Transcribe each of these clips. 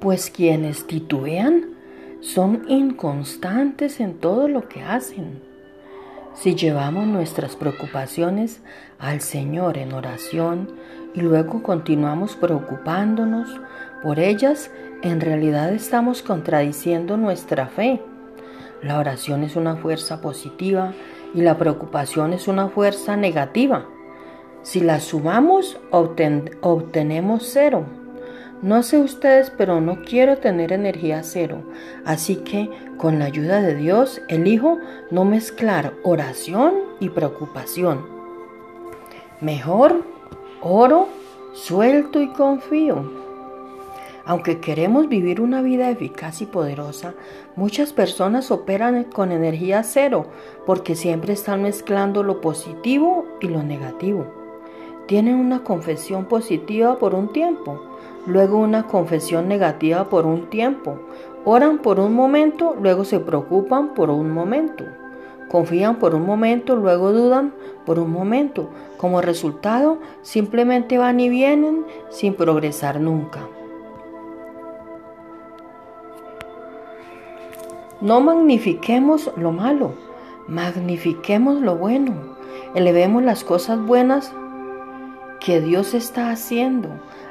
pues quienes titubean son inconstantes en todo lo que hacen. Si llevamos nuestras preocupaciones al Señor en oración y luego continuamos preocupándonos por ellas, en realidad estamos contradiciendo nuestra fe. La oración es una fuerza positiva y la preocupación es una fuerza negativa. Si las sumamos, obtenemos cero. No sé ustedes, pero no quiero tener energía cero. Así que, con la ayuda de Dios, elijo no mezclar oración y preocupación. Mejor oro, suelto y confío. Aunque queremos vivir una vida eficaz y poderosa, muchas personas operan con energía cero porque siempre están mezclando lo positivo y lo negativo. Tienen una confesión positiva por un tiempo, luego una confesión negativa por un tiempo. Oran por un momento, luego se preocupan por un momento. Confían por un momento, luego dudan por un momento. Como resultado, simplemente van y vienen sin progresar nunca. No magnifiquemos lo malo, magnifiquemos lo bueno. Elevemos las cosas buenas que Dios está haciendo,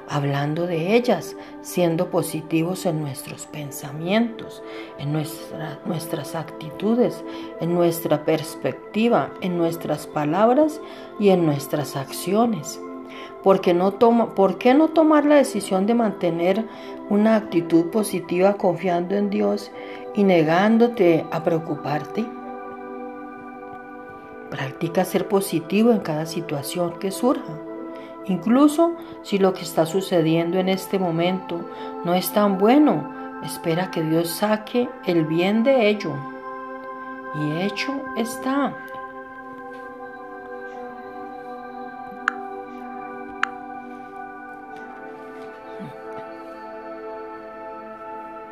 hablando de ellas, siendo positivos en nuestros pensamientos, en nuestras actitudes, en nuestra perspectiva, en nuestras palabras y en nuestras acciones. Porque no toma, ¿Por qué no tomar la decisión de mantener una actitud positiva confiando en Dios y negándote a preocuparte? Practica ser positivo en cada situación que surja. Incluso si lo que está sucediendo en este momento no es tan bueno, espera que Dios saque el bien de ello. Y hecho está.